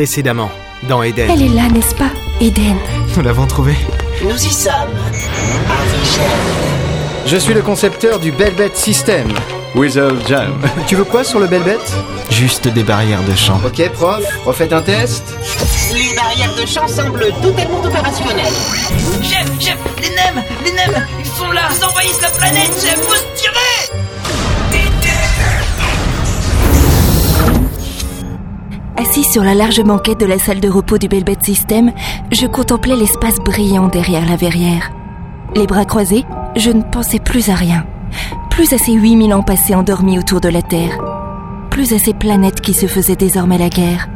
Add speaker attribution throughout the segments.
Speaker 1: précédemment dans Eden.
Speaker 2: Elle est là, n'est-ce pas, Eden
Speaker 1: Nous l'avons trouvée.
Speaker 3: Nous y sommes. À
Speaker 4: Je suis le concepteur du Belbet System.
Speaker 5: Weasel Jam.
Speaker 4: Tu veux quoi sur le Belbet?
Speaker 1: Juste des barrières de champ.
Speaker 4: Ok, prof, refaites un test.
Speaker 3: Les barrières de champ semblent totalement opérationnelles.
Speaker 6: Chef, chef, les nems, les nems, ils sont là, ils envahissent la planète, chef, faut
Speaker 2: Assis sur la large banquette de la salle de repos du Belbet System, je contemplais l'espace brillant derrière la verrière. Les bras croisés, je ne pensais plus à rien. Plus à ces 8000 ans passés endormis autour de la Terre. Plus à ces planètes qui se faisaient désormais la guerre.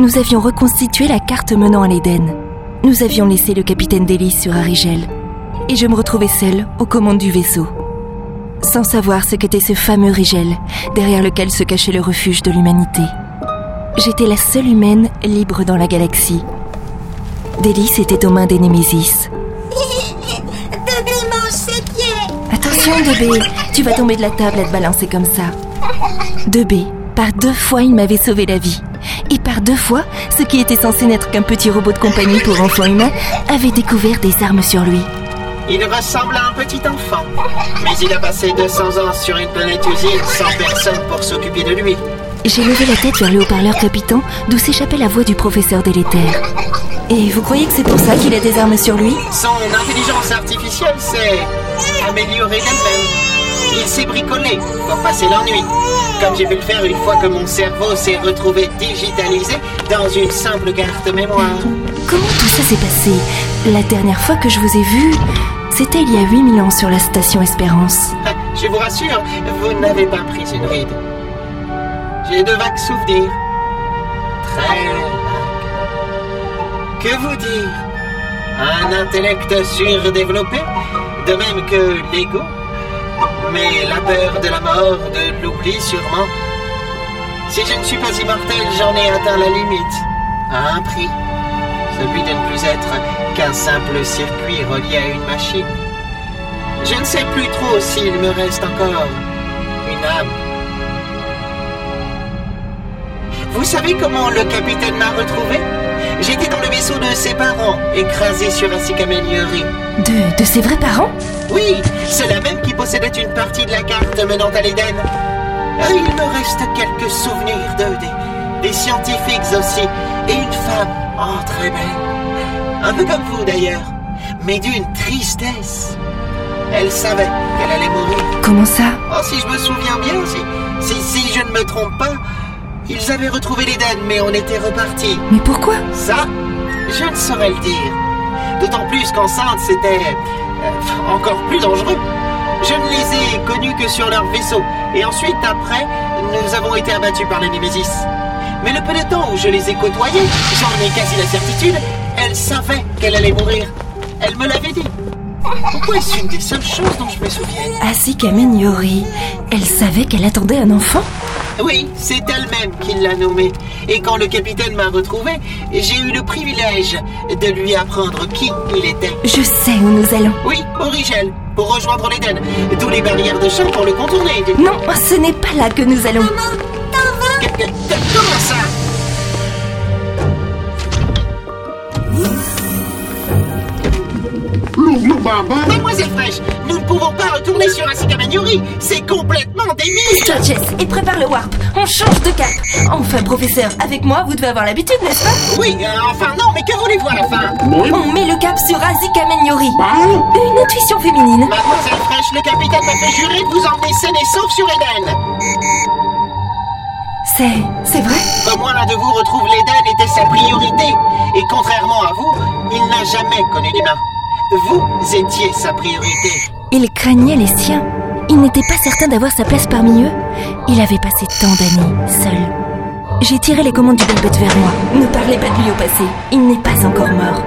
Speaker 2: Nous avions reconstitué la carte menant à l'Éden. Nous avions laissé le capitaine d'hélice sur Arigel. Et je me retrouvais seule aux commandes du vaisseau. Sans savoir ce qu'était ce fameux Rigel, derrière lequel se cachait le refuge de l'humanité. J'étais la seule humaine libre dans la galaxie. Délice était aux mains des Némésis.
Speaker 7: Bébé mange ses pieds
Speaker 2: Attention, Debé, tu vas tomber de la table à te balancer comme ça. Debé, par deux fois, il m'avait sauvé la vie. Et par deux fois, ce qui était censé n'être qu'un petit robot de compagnie pour enfants humains avait découvert des armes sur lui.
Speaker 3: Il ressemble à un petit enfant. Mais il a passé 200 ans sur une planète usine sans personne pour s'occuper de lui.
Speaker 2: J'ai levé la tête vers le haut-parleur crépitant d'où s'échappait la voix du professeur délétère. Et vous croyez que c'est pour ça qu'il a des armes sur lui?
Speaker 3: Son intelligence artificielle s'est améliorée d'elle-même. Il s'est bricolé pour passer l'ennui. Comme j'ai pu le faire une fois que mon cerveau s'est retrouvé digitalisé dans une simple carte mémoire.
Speaker 2: Comment tout ça s'est passé? La dernière fois que je vous ai vu, c'était il y a 8000 ans sur la station Espérance.
Speaker 3: Je vous rassure, vous n'avez pas pris une ride. J'ai de vagues souvenirs. Très vagues. Que vous dire? Un intellect surdéveloppé, de même que l'ego. Mais la peur de la mort, de l'oubli sûrement. Si je ne suis pas immortel, j'en ai atteint la limite. À un prix. Celui de ne plus être qu'un simple circuit relié à une machine. Je ne sais plus trop s'il me reste encore une âme. Vous savez comment le capitaine m'a retrouvé? J'étais dans le vaisseau de ses parents, écrasé sur un Sicameliori.
Speaker 2: De, de ses vrais parents?
Speaker 3: Oui, c'est la même qui possédait une partie de la carte menant à l'Éden. Ah, Il me reste quelques souvenirs d'eux, des, des scientifiques aussi, et une femme, oh très belle. Un peu comme vous d'ailleurs, mais d'une tristesse. Elle savait qu'elle allait mourir.
Speaker 2: Comment ça?
Speaker 3: Oh, si je me souviens bien, si, si, si je ne me trompe pas, ils avaient retrouvé l'Éden, mais on était repartis.
Speaker 2: Mais pourquoi
Speaker 3: Ça, je ne saurais le dire. D'autant plus qu'enceinte, c'était euh, encore plus dangereux. Je ne les ai connus que sur leur vaisseau. Et ensuite, après, nous avons été abattus par les Némésis. Mais le peu de temps où je les ai côtoyés, j'en ai quasi la certitude, elle savait qu'elle allait mourir. Elle me l'avait dit. Pourquoi est-ce une des seules choses dont je me souviens
Speaker 2: Asika Mignori, elle savait qu'elle attendait un enfant
Speaker 3: Oui, c'est elle-même qui l'a nommé. Et quand le capitaine m'a retrouvé, j'ai eu le privilège de lui apprendre qui il était.
Speaker 2: Je sais où nous allons.
Speaker 3: Oui, au Rigel, pour rejoindre l'Éden. D'où les barrières de champ pour le contourner.
Speaker 2: Non, ce n'est pas là que nous allons.
Speaker 3: Que- que- Comment ça? Mademoiselle Fraîche, nous ne pouvons pas retourner sur Asicamaniori. C'est complètement débile.
Speaker 2: Sturges, et prépare le warp. On change de cap. Enfin, professeur, avec moi, vous devez avoir l'habitude, n'est-ce pas?
Speaker 3: Oui, euh, enfin non, mais que voulez-vous à la fin?
Speaker 2: On met le cap sur Azika Mignori. Une intuition féminine.
Speaker 3: Mademoiselle Fraîche, le capitaine m'a fait jurer de vous emmener saine et sauf sur Eden.
Speaker 2: C'est... c'est vrai?
Speaker 3: Comme moi, l'un de vous retrouve l'Éden était sa priorité. Et contrairement à vous, il n'a jamais connu d'humain. Vous étiez sa priorité.
Speaker 2: Il craignait les siens. Il n'était pas certain d'avoir sa place parmi eux. Il avait passé tant d'années seul. J'ai tiré les commandes du Belbet vers moi. Ne parlez pas de lui au passé. Il n'est pas encore mort.